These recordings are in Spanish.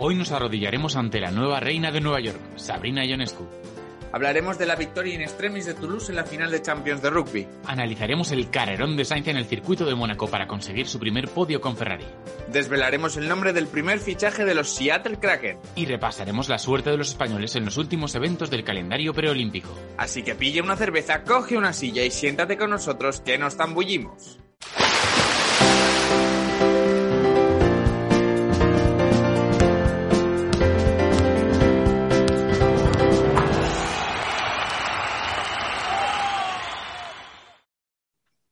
Hoy nos arrodillaremos ante la nueva reina de Nueva York, Sabrina Ionescu. Hablaremos de la victoria in extremis de Toulouse en la final de Champions de rugby. Analizaremos el carrerón de Sainz en el circuito de Mónaco para conseguir su primer podio con Ferrari. Desvelaremos el nombre del primer fichaje de los Seattle Kraken. Y repasaremos la suerte de los españoles en los últimos eventos del calendario preolímpico. Así que pille una cerveza, coge una silla y siéntate con nosotros que nos zambullimos.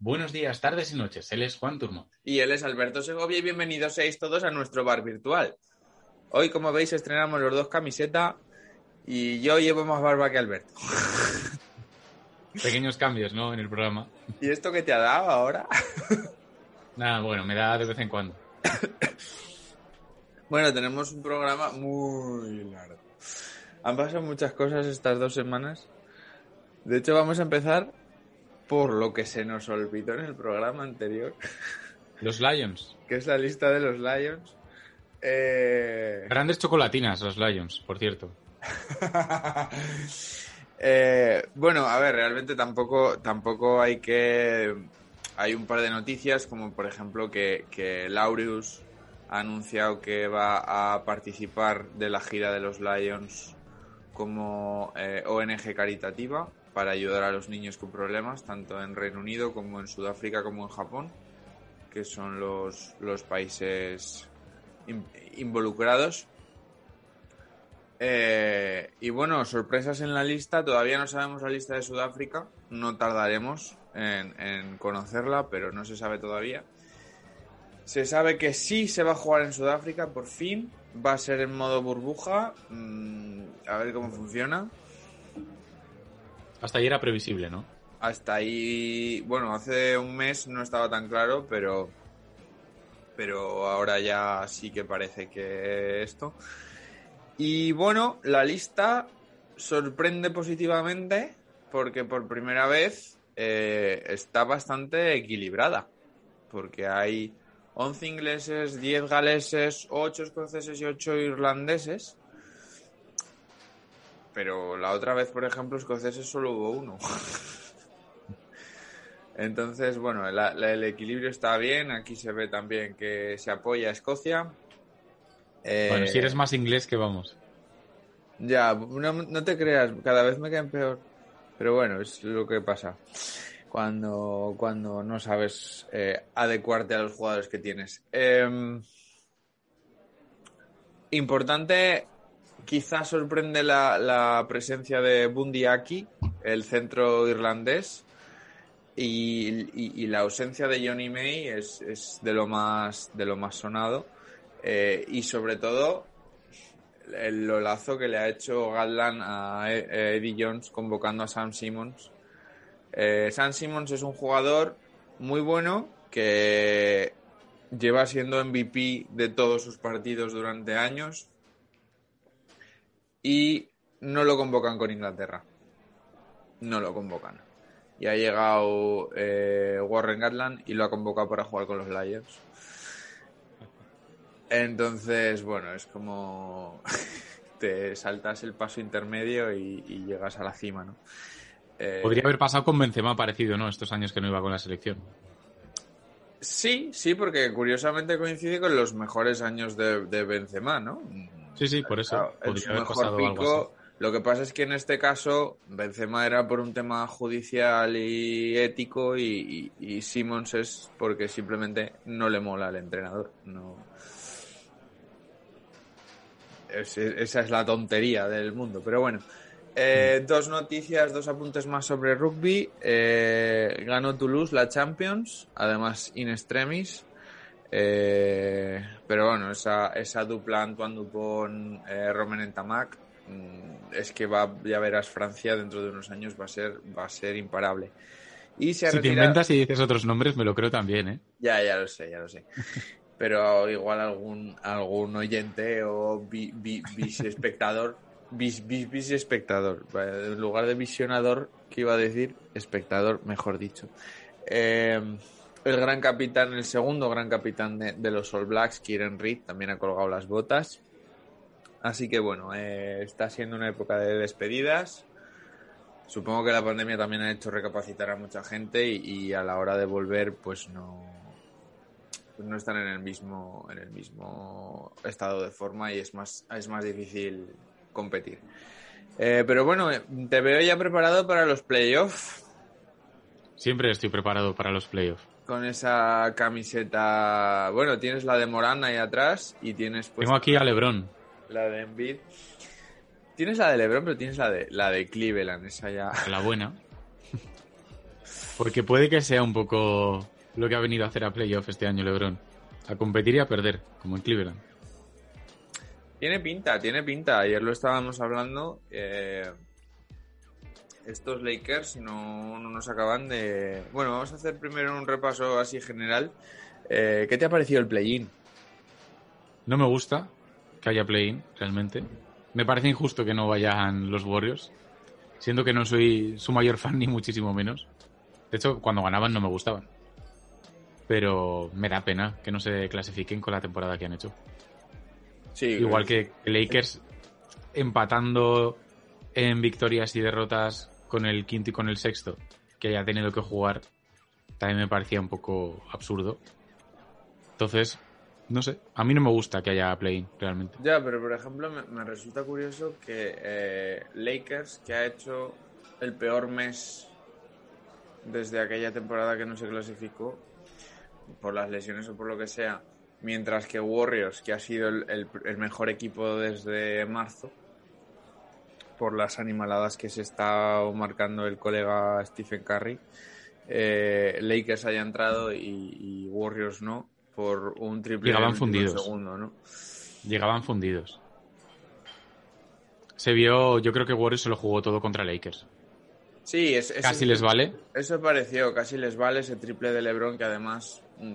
Buenos días, tardes y noches. Él es Juan Turmo. Y él es Alberto Segovia y bienvenidos seáis todos a nuestro bar virtual. Hoy, como veis, estrenamos los dos camiseta y yo llevo más barba que Alberto. Pequeños cambios, ¿no? En el programa. ¿Y esto qué te ha dado ahora? Nada, bueno, me da de vez en cuando. bueno, tenemos un programa muy largo. Han pasado muchas cosas estas dos semanas. De hecho, vamos a empezar por lo que se nos olvidó en el programa anterior. Los Lions. que es la lista de los Lions. Eh... Grandes chocolatinas los Lions, por cierto. eh, bueno, a ver, realmente tampoco, tampoco hay que... Hay un par de noticias, como por ejemplo que, que Laureus ha anunciado que va a participar de la gira de los Lions como eh, ONG caritativa para ayudar a los niños con problemas, tanto en Reino Unido como en Sudáfrica como en Japón, que son los, los países in, involucrados. Eh, y bueno, sorpresas en la lista, todavía no sabemos la lista de Sudáfrica, no tardaremos en, conocerla, pero no se sabe todavía. Se sabe que sí se va a jugar en Sudáfrica, por fin, va a ser en modo burbuja, mmm, a ver cómo funciona. Hasta ahí era previsible, ¿no? Hasta ahí, bueno, hace un mes no estaba tan claro, pero pero ahora ya sí que parece que esto. Y bueno, la lista sorprende positivamente porque por primera vez eh, está bastante equilibrada. Porque hay 11 ingleses, 10 galeses, 8 escoceses y 8 irlandeses. Pero la otra vez, por ejemplo, escoceses solo hubo uno. Entonces, bueno, la, la, el equilibrio está bien. Aquí se ve también que se apoya a Escocia. Eh, bueno, si eres más inglés que vamos. Ya, no, no, te creas, cada vez me caen peor. Pero bueno, es lo que pasa cuando, cuando no sabes eh, adecuarte a los jugadores que tienes. Eh, importante, quizás sorprende la, presencia de Bundy aquí, el centro irlandés. Y, la ausencia de Johnny May es, de lo más sonado eh, y sobre todo el lolazo que le ha hecho Gatland a Eddie Jones convocando a Sam Simmons. Eh, Sam Simmons es un jugador muy bueno que lleva siendo MVP de todos sus partidos durante años y no lo convocan con Inglaterra. No lo convocan y ha llegado eh, Warren Gatland y lo ha convocado para jugar con los Lions. Entonces, bueno, es como te saltas el paso intermedio y, y llegas a la cima, ¿no? Eh, Podría haber pasado con Benzema parecido, ¿no? Estos años que no iba con la selección. Sí, sí, porque curiosamente coincide con los mejores años de, de Benzema, ¿no? Sí, sí, por eso. Claro, Podría haber pasado pico, algo así. Lo que pasa es que en este caso Benzema era por un tema judicial y ético y, y, y Simmons es porque simplemente no le mola al entrenador. No. Es, esa es la tontería del mundo, pero bueno. Eh, dos noticias, dos apuntes más sobre rugby. Eh, ganó Toulouse la Champions, además in extremis. Eh, pero bueno, esa, esa dupla Antoine Dupont, eh, Romain Entamac, mm, es que va, ya verás, Francia dentro de unos años va a ser, va a ser imparable. Y se ha Si te inventas y dices otros nombres, me lo creo también, ¿eh? Ya, ya lo sé, ya lo sé. Pero igual algún, algún oyente o vis espectador, vis, vis, vis espectador, en lugar de visionador, que iba a decir espectador, mejor dicho. Eh, el gran capitán, el segundo gran capitán de, los All Blacks, Kieran Reid, también ha colgado las botas. Así que bueno, eh, está siendo una época de despedidas. Supongo que la pandemia también ha hecho recapacitar a mucha gente y, y a la hora de volver, pues no, pues no están en el mismo, en el mismo estado de forma y es más, es más difícil competir. Eh, pero bueno, eh, te veo ya preparado para los playoffs Siempre estoy preparado para los playoffs. Con esa camiseta. Bueno, tienes la de Morán ahí atrás y tienes pues Tengo aquí a Lebron. la de Embiid. Tienes la de LeBron, pero tienes la de la de Cleveland, esa ya. la buena. Porque puede que sea un poco lo que ha venido a hacer a playoff este año LeBron. A competir y a perder, como en Cleveland. Tiene pinta, tiene pinta. Ayer lo estábamos hablando. eh, estos Lakers no, no nos acaban de. Bueno, vamos a hacer primero un repaso así general. Eh, ¿Qué te ha parecido el play-in? No me gusta que haya play-in, realmente. Me parece injusto que no vayan los Warriors. Siendo que no soy su mayor fan ni muchísimo menos. De hecho, cuando ganaban no me gustaban. Pero me da pena que no se clasifiquen con la temporada que han hecho. Sí, Igual que Lakers empatando en victorias y derrotas con el quinto y con el sexto, que haya tenido que jugar, también me parecía un poco absurdo. Entonces, no sé, a mí no me gusta que haya play-in, realmente. Ya, pero por ejemplo, me, resulta curioso que eh, Lakers, que ha hecho el peor mes desde aquella temporada que no se clasificó, por las lesiones o por lo que sea, mientras que Warriors, que ha sido el- el mejor equipo desde marzo, por las animaladas que se está marcando el colega Stephen Curry, eh, Lakers haya entrado y, y Warriors no, por un triple Llegaban fundidos. segundo, ¿no? Llegaban fundidos. Se vio, yo creo que Warriors se lo jugó todo contra Lakers. Sí, es, es- Casi les vale. Eso pareció, casi les vale ese triple de LeBron que además mm,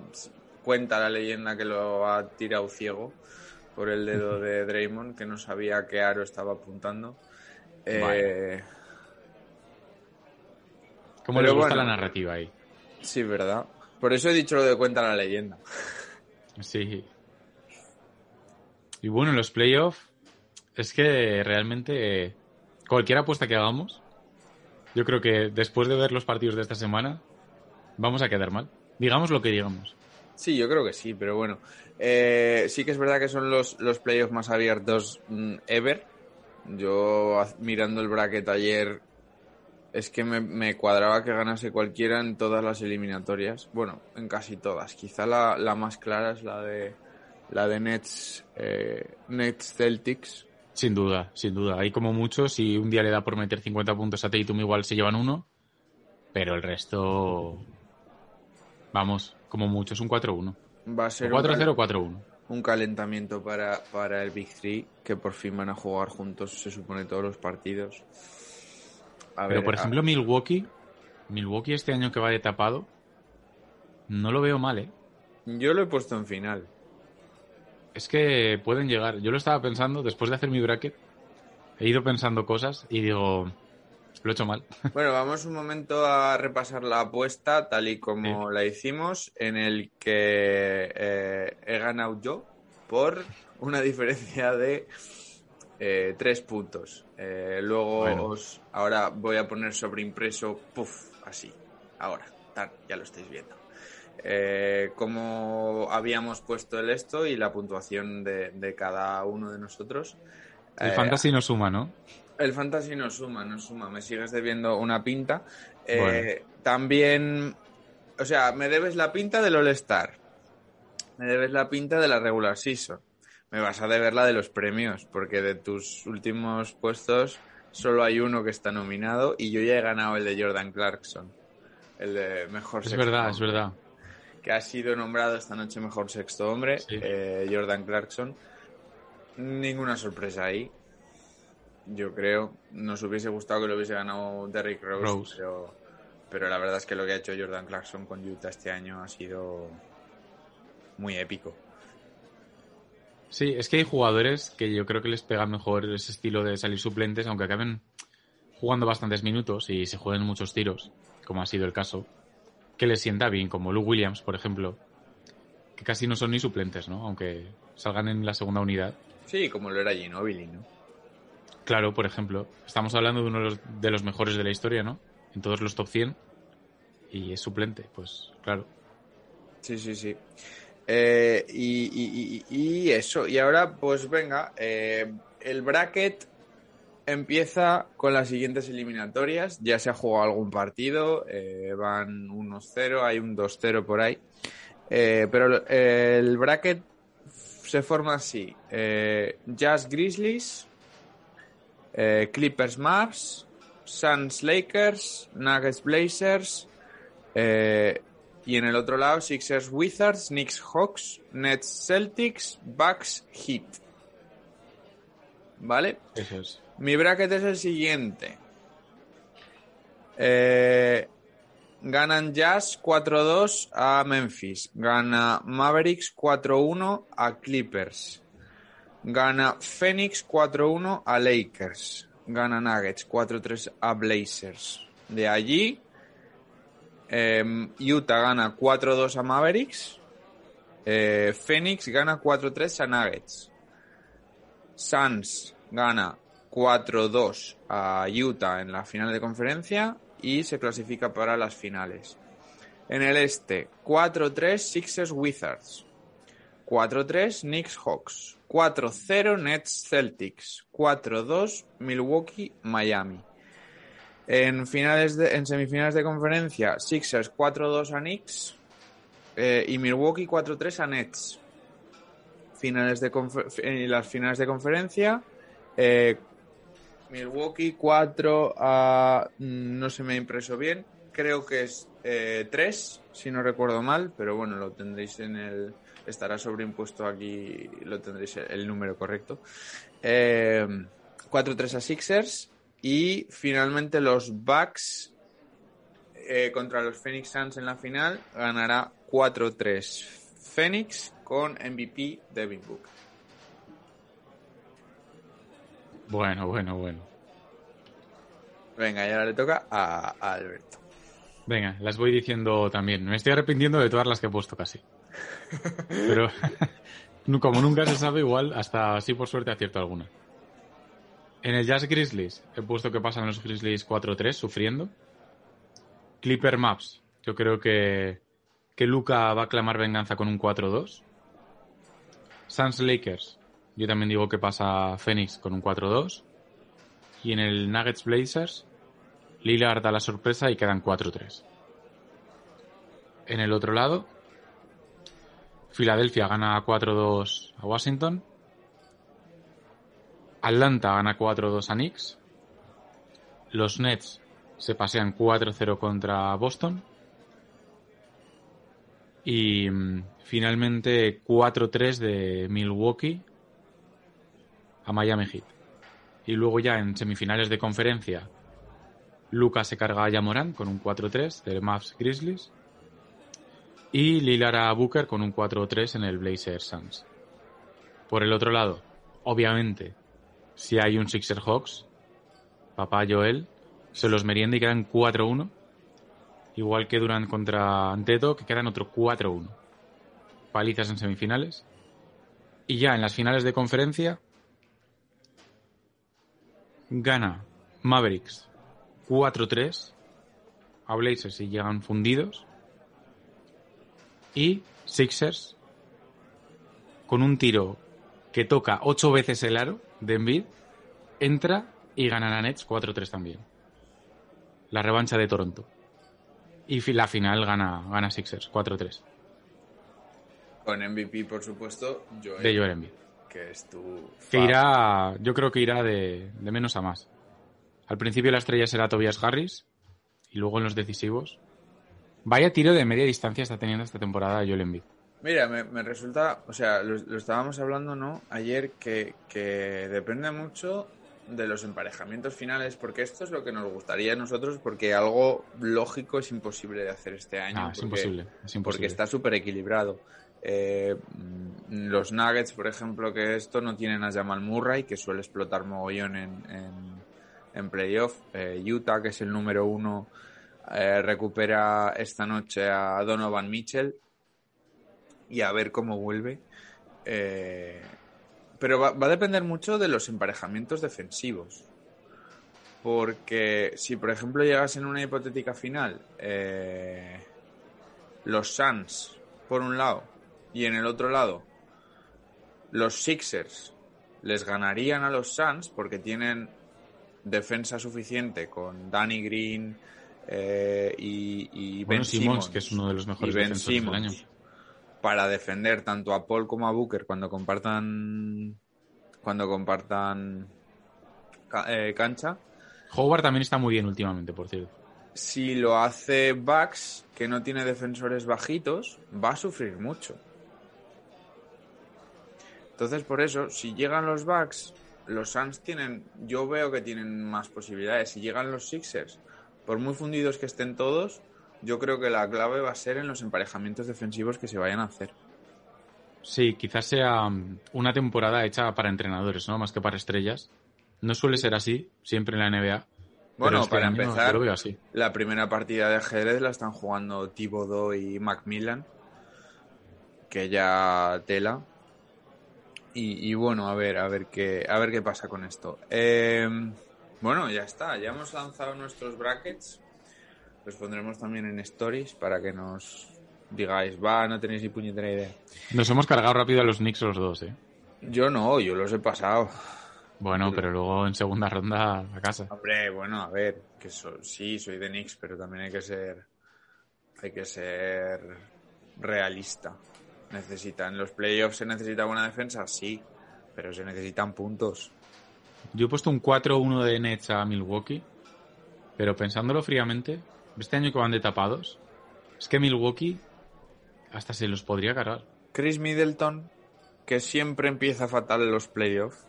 cuenta la leyenda que lo ha tirado ciego por el dedo de Draymond, que no sabía a qué aro estaba apuntando. Eh, Pero les gusta bueno. la narrativa ahí. sí, ¿verdad? Por eso he dicho lo de cuenta la leyenda. Sí. Y bueno, en los playoffs, es que realmente cualquier apuesta que hagamos, yo creo que después de ver los partidos de esta semana, vamos a quedar mal. Digamos lo que digamos. Sí, yo creo que sí, pero bueno. Eh, sí que es verdad que son los, los playoffs más abiertos mm, ever. Yo mirando el bracket ayer es que me, me cuadraba que ganase cualquiera en todas las eliminatorias. Bueno, en casi todas. Quizá la, la más clara es la de la de Nets, eh, Nets Celtics. Sin duda, sin duda. Hay como muchos, si un día le da por meter 50 puntos a Tatum, igual se llevan uno. Pero el resto, vamos, como mucho, es un 4-1. Va a ser un, 4-0 o cal- 4-1. Un calentamiento para, para el Big Three, que por fin van a jugar juntos, se supone, todos los partidos. A Pero ver, por a- ejemplo, Milwaukee, Milwaukee este año que va de tapado, no lo veo mal, ¿eh? yo lo he puesto en final. Es que pueden llegar. Yo lo estaba pensando, después de hacer mi bracket, he ido pensando cosas y digo, lo he hecho mal. Bueno, vamos un momento a repasar la apuesta tal y como la hicimos, en el que eh, he ganado yo por una diferencia de eh, tres puntos. Eh, luego, Bueno. os- ahora voy a poner sobreimpreso, puff, así, ahora, tan, ya lo estáis viendo. Eh, como habíamos puesto el esto y la puntuación de, de cada uno de nosotros. El fantasy no suma, ¿no? El fantasy no suma, no suma. Me sigues debiendo una pinta. Eh, Bueno. También, o sea, me debes la pinta del All-Star. Me debes la pinta de la regular season. Me vas a deber la de los premios, porque de tus últimos puestos solo hay uno que está nominado y yo ya he ganado el de Jordan Clarkson. El de mejor Es sexto verdad, es hombre. verdad. que ha sido nombrado esta noche mejor sexto hombre, Sí. eh, Jordan Clarkson. Ninguna sorpresa ahí. Yo creo. Nos hubiese gustado que lo hubiese ganado Derrick Rose, Rose. Pero, pero la verdad es que lo que ha hecho Jordan Clarkson con Utah este año ha sido muy épico. Sí, es que hay jugadores que yo creo que les pega mejor ese estilo de salir suplentes, aunque acaben jugando bastantes minutos y se jueguen muchos tiros, como ha sido el caso, que les sienta bien, como Lou Williams, por ejemplo, que casi no son ni suplentes, ¿no? Aunque salgan en la segunda unidad. Sí, como lo era Ginobili, ¿no? Claro, por ejemplo, estamos hablando de uno de los, mejores de la historia, ¿no? En todos los top 100 y es suplente, pues claro. Sí, sí, sí. Eh, y, y- y- eso, y ahora pues venga, eh, el bracket empieza con las siguientes eliminatorias, ya se ha jugado algún partido, eh, van 1-0, hay un 2-0 por ahí, Eh, pero el bracket se forma así, eh, Jazz Grizzlies, eh, Clippers Mavs, Suns Lakers, Nuggets Blazers, eh, y en el otro lado, Sixers Wizards, Knicks Hawks, Nets Celtics, Bucks Heat. ¿Vale? Eso es. Mi bracket es el siguiente. Eh, ganan Jazz 4-2 a Memphis. Gana Mavericks 4-1 a Clippers. Gana Phoenix 4-1 a Lakers. Gana Nuggets 4-3 a Blazers. De allí, eh, Utah gana 4-2 a Mavericks. Eh, Phoenix gana 4-3 a Nuggets. Suns gana 4-2 a Utah en la final de conferencia y se clasifica para las finales. En el este, 4-3 Sixers Wizards. 4-3 Knicks Hawks. 4-0 Nets Celtics. 4-2 Milwaukee Miami. En, finales de, en semifinales de conferencia, Sixers 4-2 a Knicks eh, y Milwaukee 4-3 a Nets. Finales de en las finales de conferencia, eh, Milwaukee 4 a... mm, no se me ha impreso bien, creo que es 3, si no recuerdo mal, pero bueno, lo tendréis en el... Estará sobreimpuesto aquí, lo tendréis el, número correcto. Eh, 4-3 a Sixers y finalmente los Bucks eh, contra los Phoenix Suns en la final ganará 4-3 Phoenix con MVP Devin Booker. Bueno, bueno, bueno. Venga, y ahora le toca a, a Alberto. Venga, las voy diciendo también. Me estoy arrepintiendo de todas las que he puesto casi. Pero como nunca se sabe, igual hasta así por suerte acierto alguna. En el Jazz Grizzlies he puesto que pasan los Grizzlies 4-3 sufriendo. Clipper Maps, yo creo que, que Luca va a clamar venganza con un 4-2. Suns Lakers, yo también digo que pasa Phoenix con un 4-2. Y en el Nuggets Blazers, Lillard da la sorpresa y quedan 4-3. En el otro lado, Filadelfia gana 4-2 a Washington. Atlanta gana 4-2 a Knicks. Los Nets se pasean 4-0 contra Boston. Y mm, finalmente 4-3 de Milwaukee a Miami Heat. Y luego ya en semifinales de conferencia, Lucas se carga a Yamoran con un 4-3 de Mavs Grizzlies. Y Lillard a Booker con un 4-3 en el Blazers Suns. Por el otro lado, obviamente, si hay un Sixer Hawks, papá Joel se los merienda y quedan 4-1. Igual que Durant contra Anteto, que quedan otro 4-1. Palizas en semifinales. Y ya en las finales de conferencia, gana Mavericks 4-3 a Blazers y llegan fundidos. Y Sixers con un tiro que toca 8 veces el aro de Embiid, entra y ganan a Nets 4-3 también. La revancha de Toronto. Y la final gana, gana Sixers 4-3 Con MVP, por supuesto, Joel, de Joel Embiid. que es tu... Que irá, yo creo que irá de, de menos a más. Al principio la estrella será Tobias Harris y luego en los decisivos Vaya tiro de media distancia está teniendo esta temporada Joel Embiid. Mira, me, me resulta, o sea, lo, lo estábamos hablando, ¿no? Ayer que, que depende mucho de los emparejamientos finales, porque esto es lo que nos gustaría a nosotros, porque algo lógico es imposible de hacer este año. Ah, es imposible, es imposible. Porque está súper equilibrado. Eh, los Nuggets, por ejemplo, que esto no tienen a Jamal Murray, que suele explotar mogollón en, en, en playoff. Eh, Utah, que es el número uno, eh, recupera esta noche a Donovan Mitchell y a ver cómo vuelve. Eh, pero va, va a depender mucho de los emparejamientos defensivos. Porque si, por ejemplo, llegas en una hipotética final, eh, los Suns por un lado y en el otro lado los Sixers les ganarían a los Suns porque tienen defensa suficiente con Danny Green eh, y, y Bueno, Ben Simmons, que es uno de los mejores defensores del año. Para defender tanto a Paul como a Booker cuando compartan cuando compartan eh, cancha Howard también está muy bien últimamente, por cierto. si lo hace Bucks, que no tiene defensores bajitos, va a sufrir mucho. Entonces, por eso, si llegan los Bucks, los Suns tienen, yo veo que tienen más posibilidades. Si llegan los Sixers, por muy fundidos que estén todos, yo creo que la clave va a ser en los emparejamientos defensivos que se vayan a hacer. Sí, quizás sea mm, una temporada hecha para entrenadores, ¿no? Más que para estrellas. No suele ser así, siempre en la NBA. Bueno, este para empezar, veo así. La primera partida de ajedrez la están jugando Thibodeau y Macmillan, que ya tela. Y, y bueno, a ver, a ver qué, a ver qué pasa con esto. Eh, bueno, ya está, ya hemos lanzado nuestros brackets. Los pondremos también en stories para que nos digáis, va, no tenéis ni puñetera idea. Nos hemos cargado rápido a los Knicks los dos, ¿eh? Yo no, yo los he pasado. Bueno, pero luego en segunda ronda a casa. Hombre, bueno, a ver, que so- sí, soy de Knicks, pero también hay que ser, hay que ser realista. Necesitan los playoffs, se necesita buena defensa, sí, pero se necesitan puntos. Yo he puesto un 4-1 de Nets a Milwaukee, pero pensándolo fríamente, este año que van de tapados, es que Milwaukee hasta se los podría cargar. Chris Middleton, que siempre empieza fatal en los playoffs,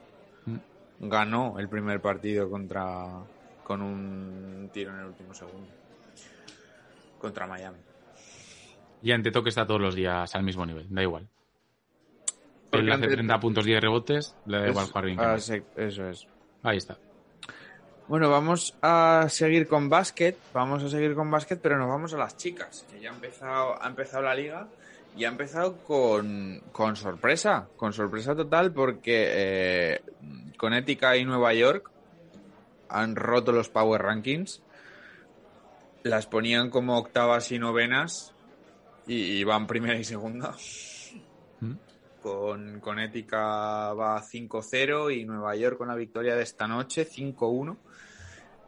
Mm. ganó el primer partido contra con un tiro en el último segundo contra Miami. Y ante que está todos los días al mismo nivel, da igual. Él hace ante- 30 puntos, 10 rebotes, le da igual jugar bien. ah, sí, eso es. Ahí está. Bueno, vamos a seguir con básquet, vamos a seguir con básquet, pero nos vamos a las chicas, que ya ha empezado, ha empezado la liga y ha empezado con, con sorpresa, con sorpresa total porque eh, Connecticut y Nueva York han roto los Power Rankings, las ponían como octavas y novenas y, y van primera y segunda. Con Connecticut va 5-0 y Nueva York con la victoria de esta noche 5-1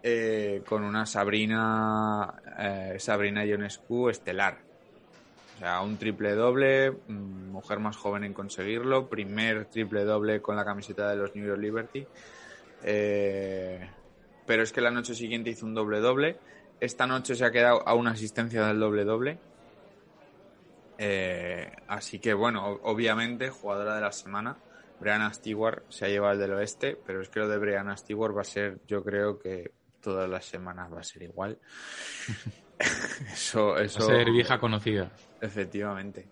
eh, con una Sabrina eh, Sabrina Ionescu estelar. O sea, un triple doble, mm, mujer más joven en conseguirlo, primer triple doble con la camiseta de los New York Liberty. Eh, pero es que la noche siguiente hizo un doble doble. Esta noche se ha quedado a una asistencia del doble doble. Eh, así que bueno, obviamente, jugadora de la semana, Brianna Stewart se ha llevado el del oeste, pero es que lo de Brianna Stewart va a ser, yo creo que todas las semanas va a ser igual. eso, eso. Va a ser vieja conocida. Efectivamente.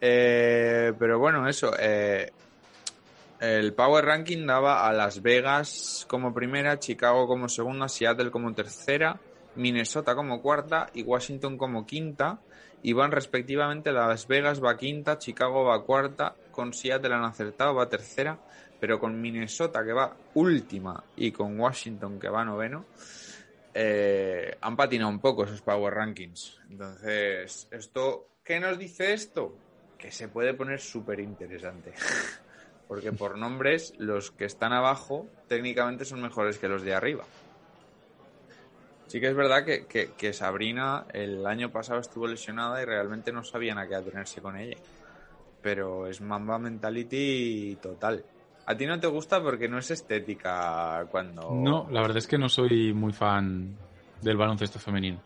Eh, pero bueno, eso. eh, el Power Ranking daba a Las Vegas como primera, Chicago como segunda, Seattle como tercera, Minnesota como cuarta y Washington como quinta. Y van respectivamente Las Vegas va quinta, Chicago va cuarta, con Seattle han acertado, va tercera, pero con Minnesota que va última y con Washington que va noveno, eh, han patinado un poco esos Power Rankings. Entonces, esto, ¿qué nos dice esto? Que se puede poner súper interesante. Porque por nombres, los que están abajo técnicamente son mejores que los de arriba. Sí que es verdad que, que- que Sabrina el año pasado estuvo lesionada y realmente no sabían a qué atenerse con ella. Pero es Mamba Mentality total. A ti no te gusta porque no es estética cuando... No, la verdad es que no soy muy fan del baloncesto femenino.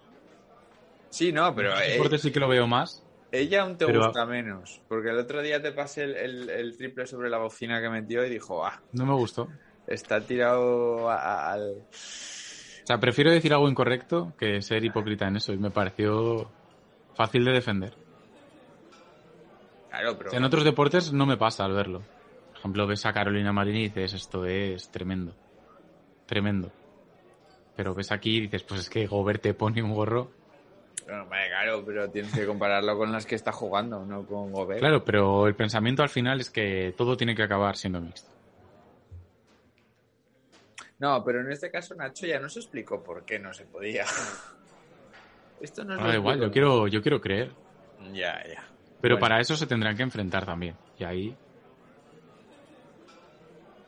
Sí, no, pero En eh, deportes sí que lo veo más. ella aún te pero- gusta menos. Porque el otro día te pasé el, el- el triple sobre la bocina que metió y dijo, ah, No me gustó. está tirado al... O sea, prefiero decir algo incorrecto que ser hipócrita en eso. Y me pareció fácil de defender. Claro, O pero... sea, en otros deportes no me pasa al verlo. Por ejemplo, ves a Carolina Marín y dices, esto es tremendo. Tremendo. Pero ves aquí y dices, pues es que Gobert te pone un gorro. Bueno, vale, claro, pero tienes que compararlo con las que está jugando, no con Gobert. Claro, pero el pensamiento al final es que todo tiene que acabar siendo mixto. No, pero en este caso Nacho ya nos explicó por qué no se podía. Esto no es Da igual, yo quiero, yo quiero creer. Ya, ya. Pero Bueno. para eso se tendrán que enfrentar también. Y ahí.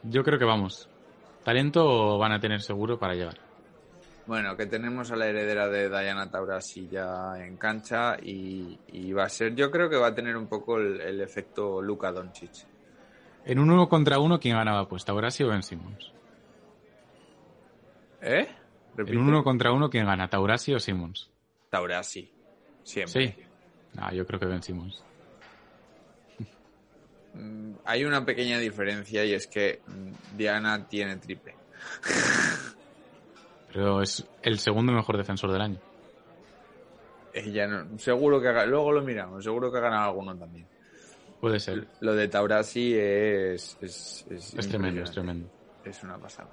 Yo creo que vamos. Talento van a tener seguro para llegar. Bueno, que tenemos a la heredera de Diana Taurasi ya en cancha y, y va a ser, yo creo que va a tener un poco el, el efecto Luka Doncic. En un uno contra uno, ¿quién ganaba pues? ¿Taurasi o Ben Simmons? ¿Eh? En Repite. un uno contra uno, ¿quién gana? ¿Taurasi o Simmons? Taurasi, siempre. Sí. Ah, yo creo que Ben Simmons. Mm, Hay una pequeña diferencia y es que mm, Diana tiene triple. Pero es el segundo mejor defensor del año. Ella no, seguro que ha, luego lo miramos, seguro que ha ganado alguno también. Puede ser. Lo de Taurasi es es, es, Es tremendo, es tremendo. Es una pasada.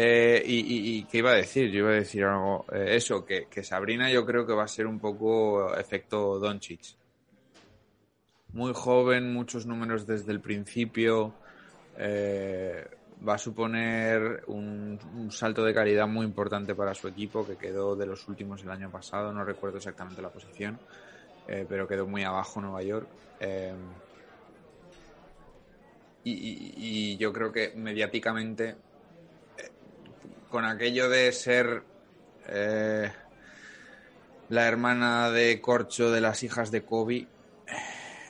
Eh, y, y- y qué iba a decir? Yo iba a decir algo. eh, eso, que, que Sabrina yo creo que va a ser un poco efecto Doncic. Muy joven, muchos números desde el principio. eh, va a suponer un, salto de calidad muy importante para su equipo, que quedó de los últimos el año pasado. No recuerdo exactamente la posición, eh, pero quedó muy abajo Nueva York. Y, yo creo que mediáticamente, con aquello de ser eh, la hermana de Corcho de las hijas de Kobe,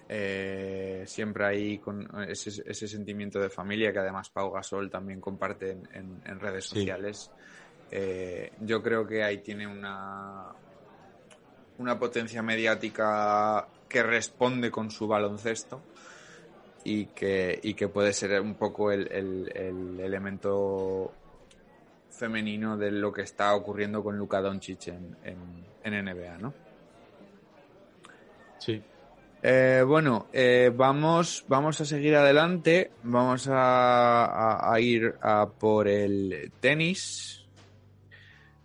eh, siempre ahí con ese, ese sentimiento de familia que además Pau Gasol también comparte en, en- en redes Sí. sociales. Eh, yo creo que ahí tiene una, una potencia mediática que responde con su baloncesto y que, y que puede ser un poco el, el- el elemento femenino de lo que está ocurriendo con Luka Doncic en, en- en NBA, ¿no? Sí. Eh, bueno, eh, vamos, vamos a seguir adelante. Vamos a, a- a ir a por el tenis.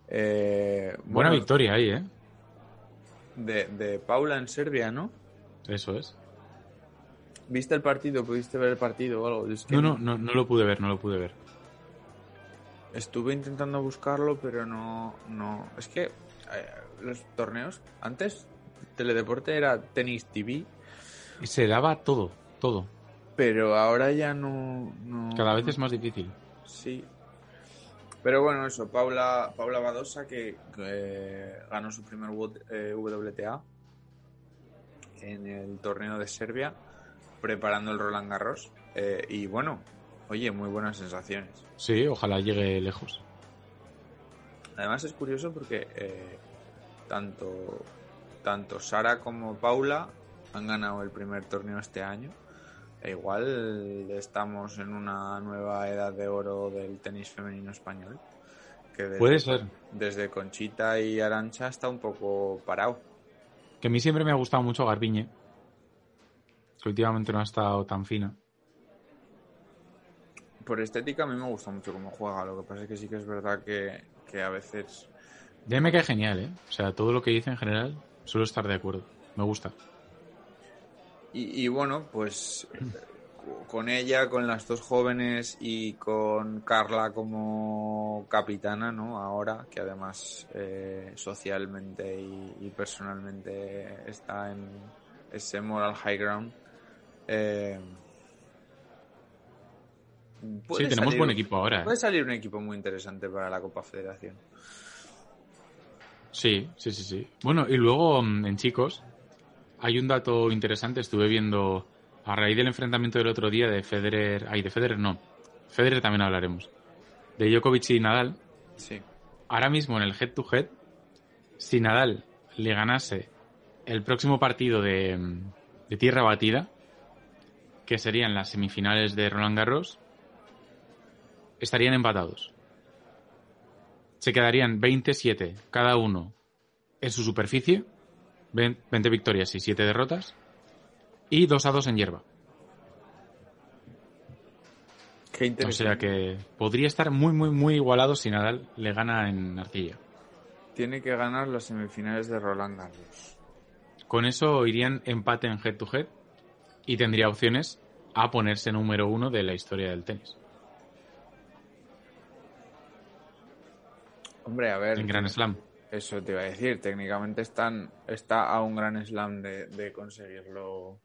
Eh, Buena bueno, victoria ahí, ¿eh? De, de Paula en Serbia, ¿no? Eso es. ¿Viste el partido? ¿Pudiste ver el partido o algo? Es que No, no, no, no lo pude ver, no lo pude ver. Estuve intentando buscarlo, pero no. no. Es que eh, los torneos, antes, Teledeporte era Tenis TV, Y se daba todo, todo. pero ahora ya no. no- Cada vez es más difícil. Sí. Pero bueno, eso, Paula, Paula Badosa que, ganó su primer W- eh, WTA en el torneo de Serbia, preparando el Roland Garros. Eh, y bueno, oye, muy buenas sensaciones. Sí, ojalá llegue lejos. Además es curioso porque eh, tanto, tanto Sara como Paula han ganado el primer torneo este año. E igual estamos en una nueva edad de oro del tenis femenino español. Que desde, Puede ser. Desde Conchita y Arancha está un poco parado. Que a mí siempre me ha gustado mucho Garbiñe. Que últimamente no ha estado tan fina. Por estética a mí me gusta mucho cómo juega. Lo que pasa es que sí que es verdad que, que a veces Ya me cae genial, ¿eh? O sea, todo lo que dice en general, suelo estar de acuerdo. Me gusta. Y, y bueno, pues con ella, con las dos jóvenes y con Carla como capitana, ¿no? Ahora, que además eh, socialmente y, y personalmente está en ese moral high ground. eh, Sí, tenemos salir- buen equipo ahora. ¿eh? Puede salir un equipo muy interesante para la Copa Federación. Sí, sí, sí, sí. Bueno, y luego mm, en chicos, hay un dato interesante. Estuve viendo a raíz del enfrentamiento del otro día de Federer. Ay, de Federer no. Federer también hablaremos. De Djokovic y Nadal. Sí. Ahora mismo en el head to head, si Nadal le ganase el próximo partido de, de tierra batida, que serían las semifinales de Roland Garros, estarían empatados. Se quedarían 27 cada uno en su superficie, 20 victorias y 7 derrotas, y 2 a 2 en hierba. Qué O interesante. sea que podría estar muy, muy, muy igualado si Nadal le gana en arcilla. Tiene que ganar las semifinales de Roland Garros. Con eso irían empate en head to head y tendría opciones a ponerse número uno de la historia del tenis. Hombre, a ver. En Grand Slam. Eso te iba a decir. Técnicamente están, está a un gran slam de, de conseguirlo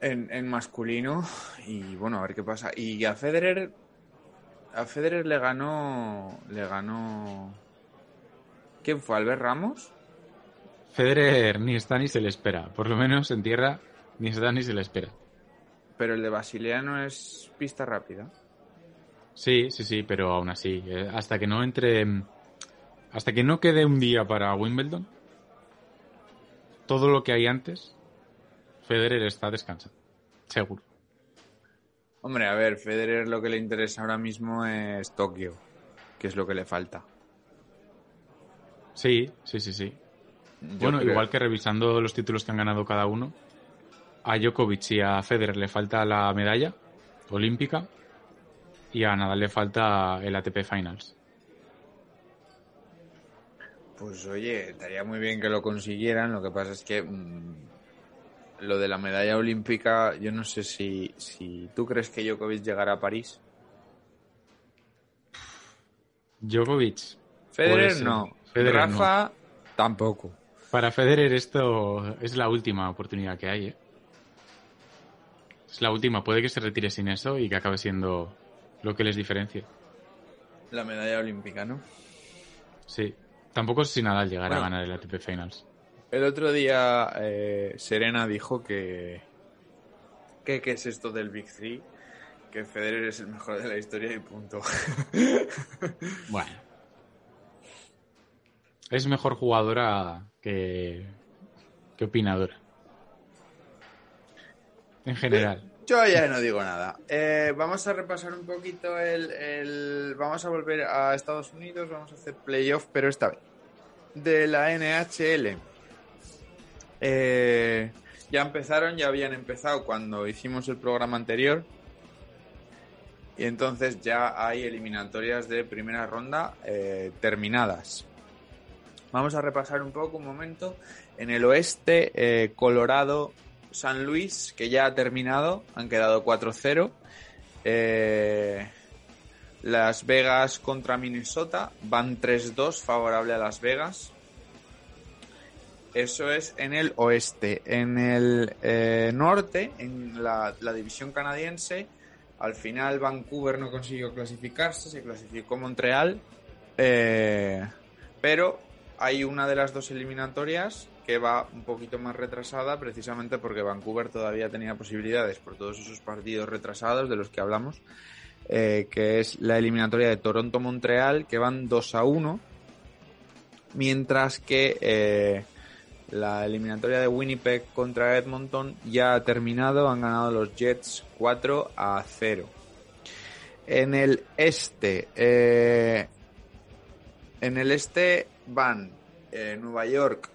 en, en masculino. Y bueno, a ver qué pasa. Y a Federer. A Federer le ganó. Le ganó. ¿Quién fue? ¿Albert Ramos? Federer ni está ni se le espera. Por lo menos en tierra ni está ni se le espera. Pero el de Basilea no es pista rápida. Sí, sí, sí, pero aún así, eh, hasta que no entre, hasta que no quede un día para Wimbledon, todo lo que hay antes, Federer está descansando, seguro. Hombre, a ver, Federer lo que le interesa ahora mismo es Tokio, que es lo que le falta. Sí, sí, sí, sí. Yo bueno, creo- igual que revisando los títulos que han ganado cada uno, a Djokovic y a Federer le falta la medalla olímpica y a Nadal le falta el ATP Finals. Pues oye, estaría muy bien que lo consiguieran. Lo que pasa es que mm, lo de la medalla olímpica, yo no sé si, si tú crees que Djokovic llegará a París. Djokovic. Federer no. Federer Rafa tampoco. Para Federer esto es la última oportunidad que hay, ¿eh? Es la última. Puede que se retire sin eso y que acabe siendo lo que les diferencie. La medalla olímpica, ¿no? Sí. Tampoco sé si Nadal llegará Bueno. a ganar el ATP Finals. El otro día eh, Serena dijo que, que qué es esto del Big Three, que Federer es el mejor de la historia y punto. Bueno. Es mejor jugadora que, que opinadora. En general. Yo ya no digo nada. Eh, vamos a repasar un poquito el, el- Vamos a volver a Estados Unidos, vamos a hacer playoff, pero esta vez. De la NHL. Eh, ya empezaron, ya habían empezado cuando hicimos el programa anterior. Y entonces ya hay eliminatorias de primera ronda eh, terminadas. Vamos a repasar un poco un momento. En el oeste, eh, Colorado, San Luis, que ya ha terminado, han quedado 4-0. Eh, Las Vegas contra Minnesota, van 3-2, favorable a Las Vegas. Eso es en el oeste. En el eh, norte, en la, división canadiense, al final Vancouver no consiguió clasificarse, se clasificó Montreal. Eh, pero hay una de las dos eliminatorias que va un poquito más retrasada, precisamente porque Vancouver todavía tenía posibilidades por todos esos partidos retrasados de los que hablamos, eh, que es la eliminatoria de Toronto-Montreal, que van 2 a 1, mientras que eh, la eliminatoria de Winnipeg contra Edmonton ya ha terminado, han ganado los Jets 4 a 0. En el este, eh, en el este van Nueva York,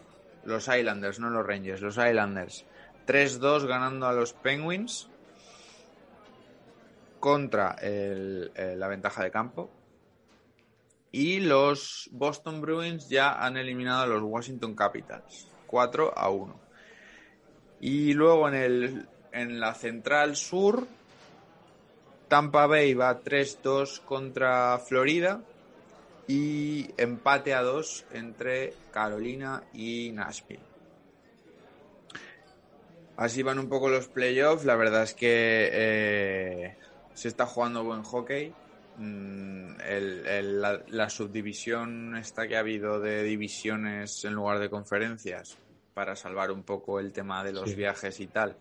los Islanders, no los Rangers, los Islanders, 3-2 ganando a los Penguins contra el- eh, la ventaja de campo. Y los Boston Bruins ya han eliminado a los Washington Capitals, 4 a 1. Y luego en, el, en la central sur, Tampa Bay va 3-2 contra Florida y empate a 2 entre Carolina y Nashville. Así van un poco los playoffs. La verdad es que eh, se está jugando buen hockey. Mm, el- el- la, la subdivisión esta que ha habido de divisiones en lugar de conferencias para salvar un poco el tema de los Sí. viajes y tal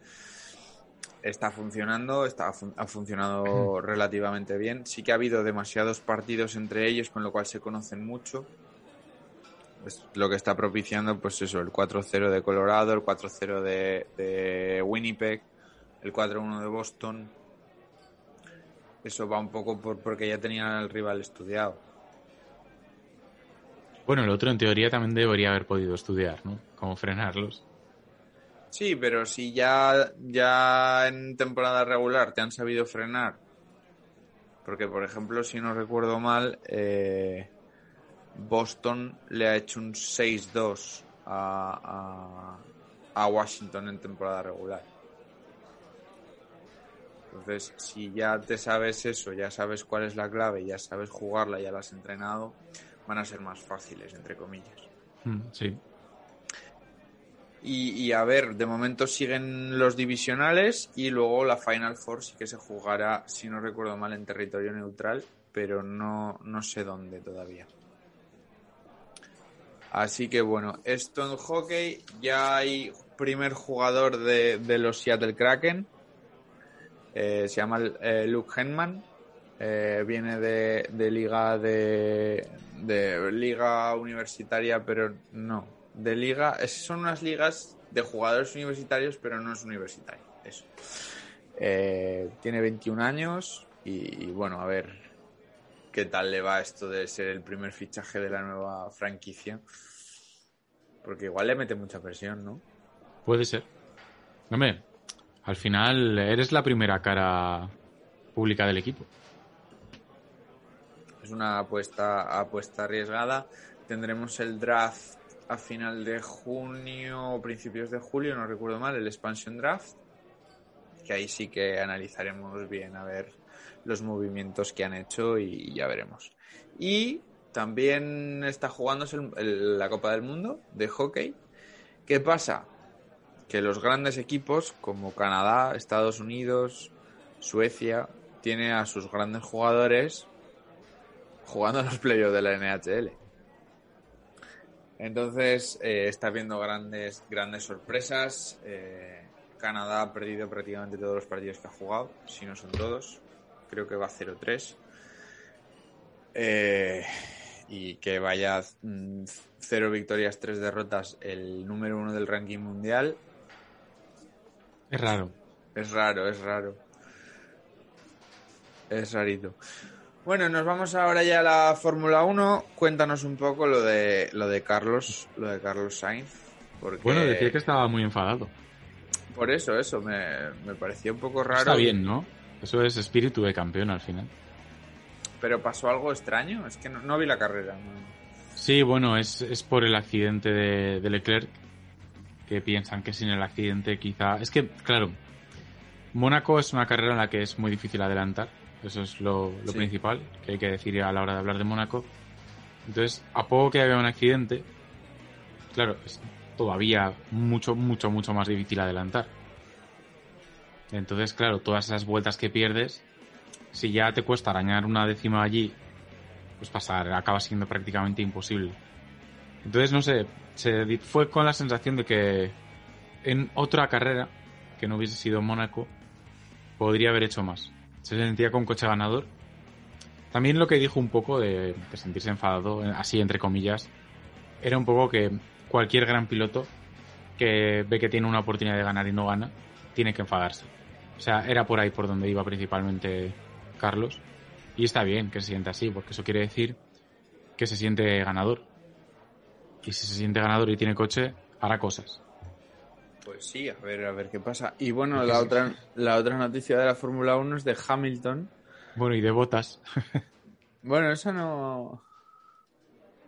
está funcionando, está, ha funcionado relativamente bien. Sí que ha habido demasiados partidos entre ellos, con lo cual se conocen mucho. Es lo que está propiciando, pues eso, el 4-0 de Colorado, el 4-0 de, de Winnipeg, el 4-1 de Boston. Eso va un poco por, porque ya tenían al rival estudiado. Bueno, el otro en teoría también debería haber podido estudiar, ¿no? Cómo frenarlos. Sí, pero si ya, ya en temporada regular te han sabido frenar, porque por ejemplo, si no recuerdo mal, eh, Boston le ha hecho un 6-2 a, a, a Washington en temporada regular. Entonces, si ya te sabes eso, ya sabes cuál es la clave, ya sabes jugarla, ya la has entrenado, van a ser más fáciles, entre comillas. Mm, sí. Y, a ver, de momento siguen los divisionales y luego la Final Four sí que se jugará, si no recuerdo mal, en territorio neutral, pero no, no sé dónde todavía. Así que bueno, esto en hockey ya hay primer jugador de, de los Seattle Kraken. Eh, se llama eh, Luke Henman. Eh, viene de, de liga de, de, liga universitaria, pero no. De liga. Son unas ligas de jugadores universitarios, pero no es universitario. Eso. tiene 21 años y, y bueno, a ver qué tal le va esto de ser el primer fichaje de la nueva franquicia. Porque igual le mete mucha presión, ¿no? Puede ser. Hombre, al final eres la primera cara pública del equipo. Es una apuesta, apuesta arriesgada. Tendremos el draft a final de junio o principios de julio, no recuerdo mal, el expansion draft. Que ahí sí que analizaremos bien a ver los movimientos que han hecho y ya veremos. Y también está jugándose la Copa del Mundo de hockey. ¿Qué pasa? Que los grandes equipos como Canadá, Estados Unidos, Suecia, tiene a sus grandes jugadores jugando los playoffs de la NHL. Entonces eh, está viendo grandes, grandes sorpresas. Eh, Canadá ha perdido prácticamente todos los partidos que ha jugado, si no son todos. Creo que va 0-3. Eh, y que vaya mm, cero victorias, tres derrotas, el número uno del ranking mundial. Es raro. Es raro, es raro. Es rarito. Bueno, nos vamos ahora ya a la Fórmula 1. Cuéntanos un poco lo de lo de Carlos, lo de Carlos Sainz. Porque... Bueno, decía que estaba muy enfadado. Por eso, eso, me, me pareció un poco raro. Está bien, ¿no? Eso es espíritu de campeón al final. Pero pasó algo extraño, es que no, no vi la carrera. No. Sí, bueno, es, es por el accidente de, de, Leclerc, que piensan que sin el accidente quizá... Es que, claro, Mónaco es una carrera en la que es muy difícil adelantar, eso es lo, lo sí. principal que hay que decir a la hora de hablar de Mónaco. Entonces, a poco que haya un accidente, claro, es todavía mucho, mucho, mucho más difícil adelantar. Entonces, claro, todas esas vueltas que pierdes si ya te cuesta arañar una décima allí, pues pasar acaba siendo prácticamente imposible. Entonces, no sé, se fue con la sensación de que en otra carrera, que no hubiese sido Mónaco, podría haber hecho más. Se sentía con coche ganador. También lo que dijo un poco de, sentirse enfadado, así entre comillas, era un poco que cualquier gran piloto que ve que tiene una oportunidad de ganar y no gana, tiene que enfadarse. O sea, era por ahí por donde iba principalmente Carlos. Y está bien que se sienta así, porque eso quiere decir que se siente ganador. Y si se siente ganador y tiene coche, hará cosas. Pues sí, a ver, a ver qué pasa. Y bueno, la otra, la otra noticia de la Fórmula 1 es de Hamilton. Bueno, y de botas. bueno, eso no.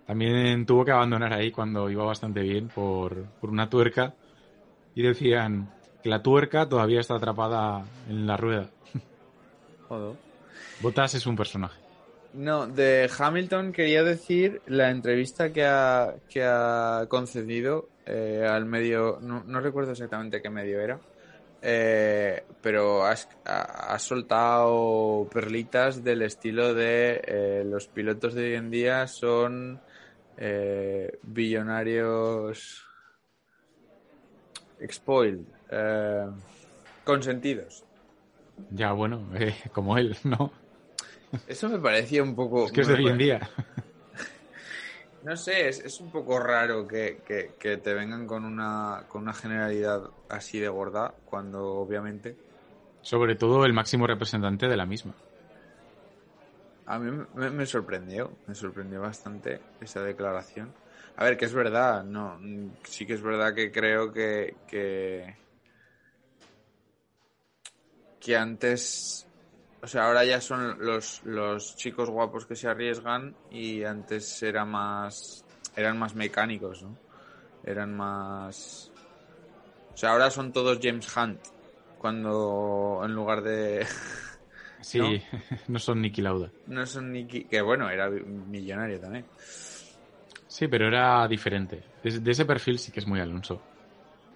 También tuvo que abandonar ahí cuando iba bastante bien por, por una tuerca. Y decían que la tuerca todavía está atrapada en la rueda. Joder. Botas es un personaje. No, de Hamilton quería decir la entrevista que ha, que ha concedido eh, al medio, no, no, recuerdo exactamente qué medio era, eh, pero ha, ha, soltado perlitas del estilo de eh, los pilotos de hoy en día son eh, billonarios spoiled, eh, consentidos. Ya, bueno, eh, como él, ¿no? Eso me parecía un poco. Es que es de hoy en día. No sé, es, es un poco raro que, que- que te vengan con una, con una generalidad así de gorda, cuando obviamente Sobre todo el máximo representante de la misma. a mí me, me sorprendió, me sorprendió bastante esa declaración. A ver, que es verdad, no, sí que es verdad que creo que, que, que antes, o sea, ahora ya son los, los chicos guapos que se arriesgan y antes era más, eran más mecánicos, ¿no? Eran más, o sea, ahora son todos James Hunt, cuando en lugar de, Sí, ¿No? ¿No? son Nicky Lauda. no son Nicky, que bueno, era millonario también. Sí, pero era diferente. De, de ese perfil sí que es muy Alonso.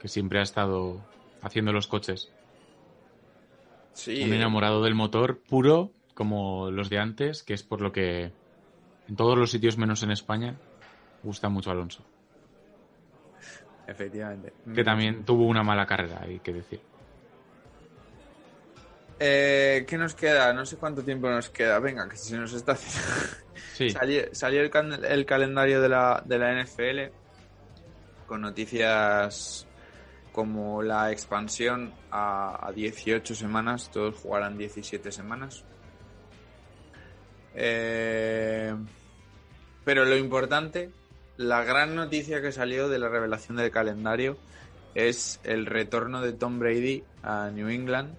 Que siempre ha estado haciendo los coches. Sí, Un enamorado del motor puro, como los de antes, que es por lo que en todos los sitios menos en España gusta mucho Alonso. efectivamente. Que también tuvo una mala carrera, hay que decir. Eh, ¿Qué nos queda? No sé cuánto tiempo nos queda. Venga, que se nos está haciendo. Sí, Salió, salió el, can- el calendario de la, de la NFL con noticias como la expansión a, a 18 semanas. Todos jugarán 17 semanas. Eh, pero lo importante, la gran noticia que salió de la revelación del calendario es el retorno de Tom Brady a New England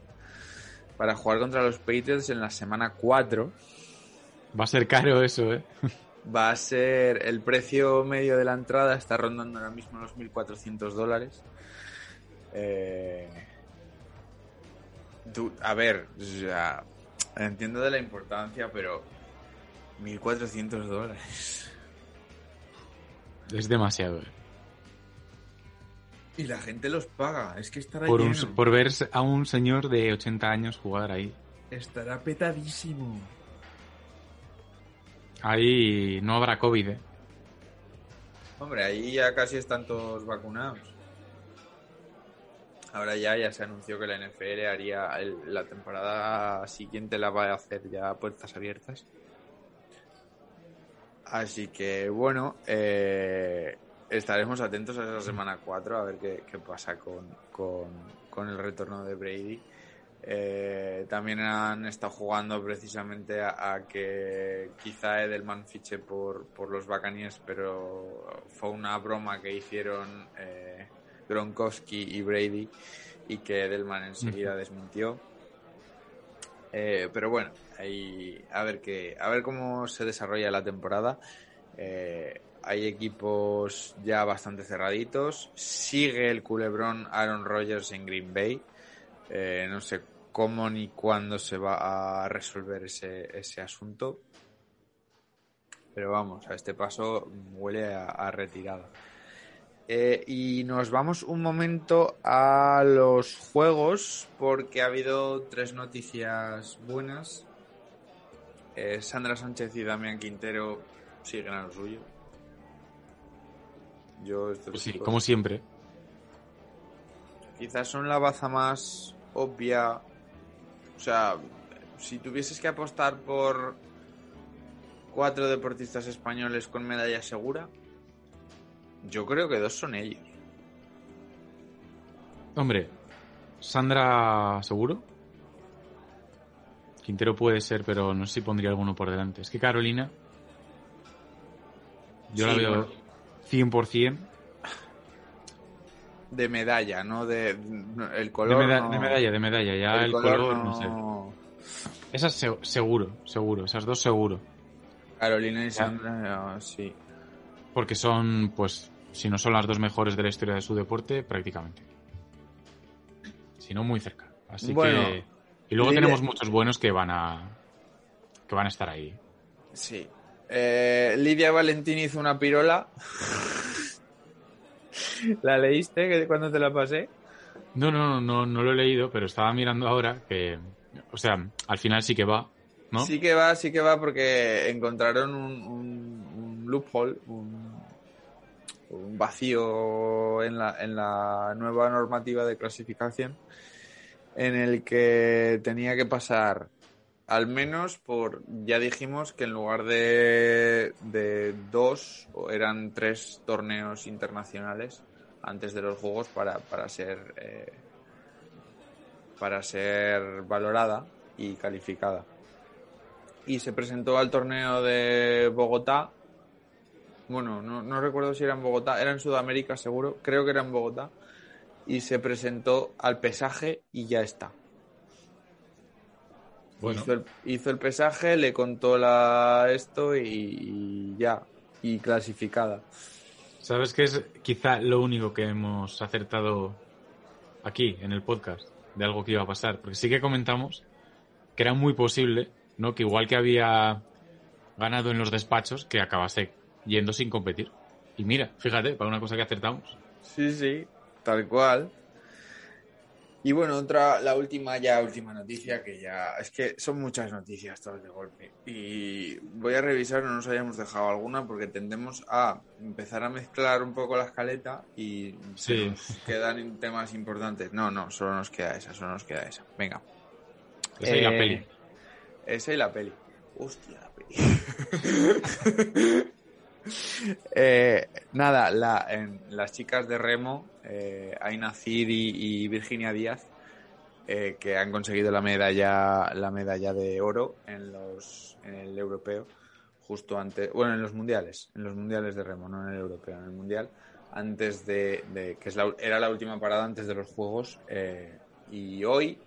para jugar contra los Patriots en la semana 4. va a ser caro eso, ¿eh? Va a ser el precio medio de la entrada, está rondando ahora mismo los 1.400 dólares. Eh, a ver, sea, entiendo de la importancia, pero 1.400 dólares. Es demasiado, ¿eh? Y la gente los paga, es que estará Por, un- por ver a un señor de 80 años jugar ahí. Estará petadísimo. Ahí no habrá COVID, ¿eh? Hombre, ahí ya casi están todos vacunados. Ahora ya, ya se anunció que la NFL haría el- la temporada siguiente la va a hacer ya a puertas abiertas. Así que bueno, eh, estaremos atentos a esa semana 4 a ver qué, qué pasa con, con, con el retorno de Brady. Eh, también han estado jugando precisamente a, a que quizá Edelman fiche por, por los Buccaneers, pero fue una broma que hicieron eh, Gronkowski y Brady y que Edelman enseguida desmintió. Eh, pero bueno, ahí, a ver qué, a ver cómo se desarrolla la temporada. Eh, hay equipos ya bastante cerraditos. Sigue el culebrón Aaron Rodgers en Green Bay. Eh, no sé cómo ni cuándo se va a resolver ese, ese asunto. Pero vamos, a este paso huele a, a retirada. Eh, y nos vamos un momento a los juegos porque ha habido tres noticias buenas. Eh, Sandra Sánchez y Damián Quintero siguen a lo suyo. Yo estos Pues sí, como siempre. Quizás son la baza más obvia. O sea, si tuvieses que apostar por cuatro deportistas españoles con medalla segura, yo creo que dos son ellos. Hombre, Sandra, ¿seguro? Quintero puede ser, pero no sé si pondría alguno por delante. Es que Carolina, yo la veo bueno. 100%. De medalla, no de el De, color. meda- no- de medalla, de medalla. Ya el, color, no... sé. Esas se- seguro, seguro. Esas dos seguro. Carolina y Sandra, sí. Porque son, pues, si no son las dos mejores de la historia de su deporte, prácticamente. Si no, muy cerca. Así Bueno, que... Y luego tenemos muchos buenos que van a... que van a estar ahí. Sí. Eh, Lidia Valentín hizo una pirola. ¿La leíste cuando te la pasé? No, no, no, no lo he leído, pero estaba mirando ahora que... O sea, al final sí que va, ¿no? Sí que va, sí que va porque encontraron un, un- un loophole, un, un vacío en la, en la nueva normativa de clasificación en el que tenía que pasar al menos por, ya dijimos que en lugar de, de dos, eran tres torneos internacionales antes de los juegos para, para ser eh, para ser valorada y calificada. Y se presentó al torneo de Bogotá. Bueno, no, no recuerdo si era en Bogotá, era en Sudamérica seguro, creo que era en Bogotá. Y se presentó al pesaje y ya está. Bueno, Hizo, el, hizo el pesaje, le contó la esto y, y ya. Y clasificada. ¿sabes qué es quizá lo único que hemos acertado aquí en el podcast de algo que iba a pasar? Porque sí que comentamos que era muy posible, ¿no? Que igual que había ganado en los despachos, que acabase yendo sin competir. Y mira, fíjate, para una cosa que acertamos. Sí, sí, tal cual. Y bueno, otra, la última ya, última noticia, que ya, es que son muchas noticias todas de golpe. Y voy a revisar, no nos hayamos dejado alguna, porque tendemos a empezar a mezclar un poco la escaleta y se Sí. nos quedan temas importantes. No, no, solo nos queda esa, solo nos queda esa. Venga. Esa y la Eh, peli. Esa y la peli. Hostia, la peli. Eh, nada, la, en, las chicas de remo, eh, Aina Cid y, Virginia Díaz, eh, que han conseguido la medalla, la medalla de oro en los, en el europeo, justo antes, bueno, en los mundiales, en los mundiales de remo, no en el europeo, en el mundial, antes de, que es era la última parada antes de los juegos, y hoy,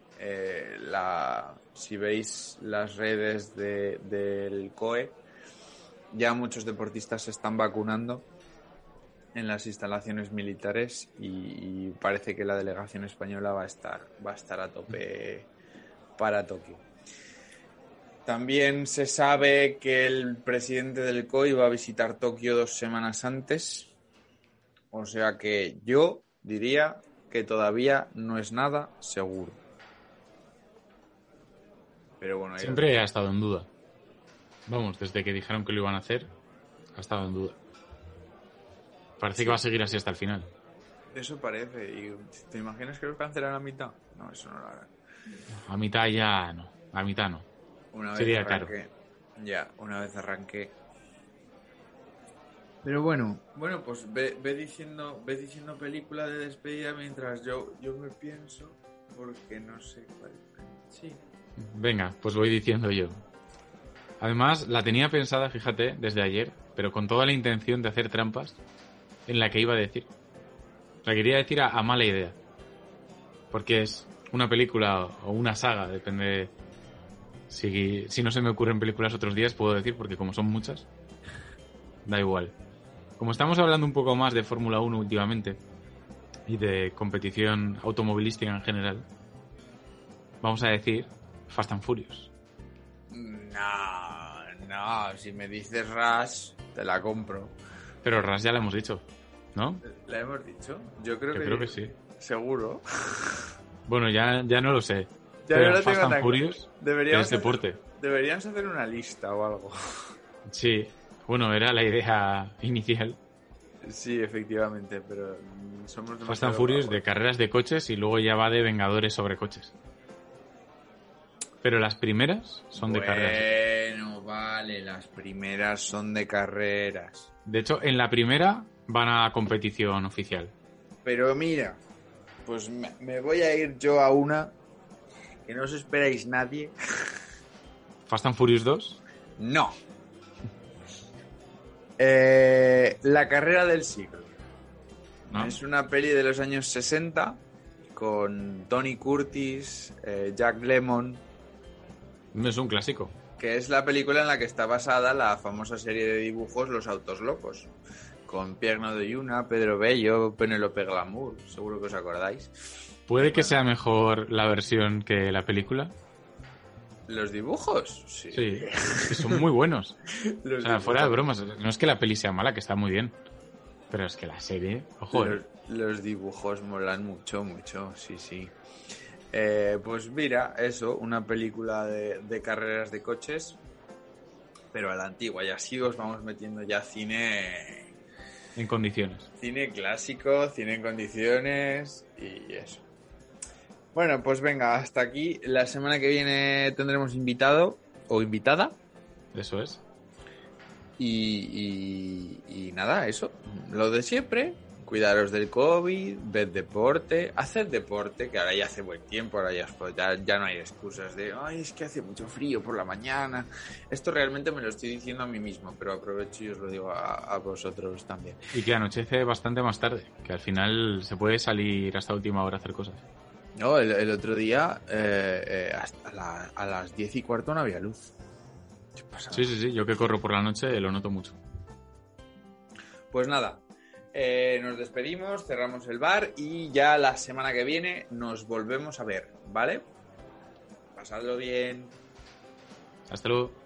la, si veis las redes de- del COE, ya muchos deportistas se están vacunando en las instalaciones militares y, y parece que la delegación española va a estar va a estar a tope para Tokio. También se sabe que el presidente del COI va a visitar Tokio dos semanas antes, o sea que yo diría que todavía no es nada seguro. Pero bueno, Siempre ha estado en duda. Vamos, desde que dijeron que lo iban a hacer, ha estado en duda. Parece que va a seguir así hasta el final. Eso parece. ¿Y ¿Te imaginas que lo cancelan a mitad? No, eso no lo harán. A mitad ya no. A mitad no. Una vez Sería arranque. Ya, una vez arranque. Pero bueno. Bueno, pues ve, ve diciendo ve diciendo película de despedida mientras yo, yo me pienso, porque no sé cuál. Sí. Venga, pues voy diciendo yo. Además, la tenía pensada, fíjate, desde ayer, pero con toda la intención de hacer trampas en la que iba a decir. La quería decir a, mala idea. Porque es una película o una saga, depende. Si, si no se me ocurren películas otros días, puedo decir, porque como son muchas, da igual. Como estamos hablando un poco más de Fórmula 1 últimamente y de competición automovilística en general, vamos a decir Fast and Furious. No, no, si me dices Rush, te la compro. Pero Ras ya lo hemos dicho, ¿no? ¿La hemos dicho? Yo creo Yo que creo que sí. Seguro. Bueno, ya, ya no lo sé. Ya Pero no lo Fast tengo and Furious. Deberíamos es deporte. hacer- deberíamos hacer una lista o algo. Sí. Bueno, era la idea inicial. Sí, efectivamente, pero somos Fast and Furious de carreras de coches y luego ya va de Vengadores sobre coches. Pero las primeras son de carreras. Bueno, vale, las primeras son de carreras. De hecho, en la primera van a competición oficial. Pero mira, pues me, voy a ir yo a una que no os esperáis nadie. Fast and Furious 2. No. Eh, la carrera del siglo. ¿no? Es una peli de los años 60 con Tony Curtis, eh, Jack Es un clásico. que es la película en la que está basada la famosa serie de dibujos Los Autos Locos, con Pierno de Yuna, Pedro Bello, Penélope Glamour, seguro que os acordáis. Puede que sea mejor la versión que la película. ¿Los dibujos? Sí. Sí, es que son muy buenos. O sea, fuera de bromas, no es que la peli sea mala, que está muy bien. Pero es que la serie, ojo, Los, eh. los dibujos molan mucho, mucho, sí, sí. Eh, pues mira, eso, una película de, de carreras de coches, pero a la antigua. Y así os vamos metiendo ya cine, en condiciones. cine clásico, cine en condiciones y eso. Bueno, pues venga, hasta aquí. La semana que viene tendremos invitado o invitada. Eso es. Y, y- y nada, eso. Lo de siempre. Cuidaros del COVID, ved deporte, haced deporte, que ahora ya hace buen tiempo, ahora ya, ya, ya no hay excusas de, ay, es que hace mucho frío por la mañana. Esto realmente me lo estoy diciendo a mí mismo, pero aprovecho y os lo digo a, a vosotros también. Y que anochece bastante más tarde, que al final se puede salir hasta última hora a hacer cosas. No, el, el otro día, eh, eh, hasta la- a las diez y cuarto no había luz. ¿Qué pasa? Sí, sí, sí, yo que corro por la noche lo noto mucho. Pues nada, eh, nos despedimos, cerramos el bar y ya la semana que viene nos volvemos a ver, ¿vale? Pasadlo bien. Hasta luego.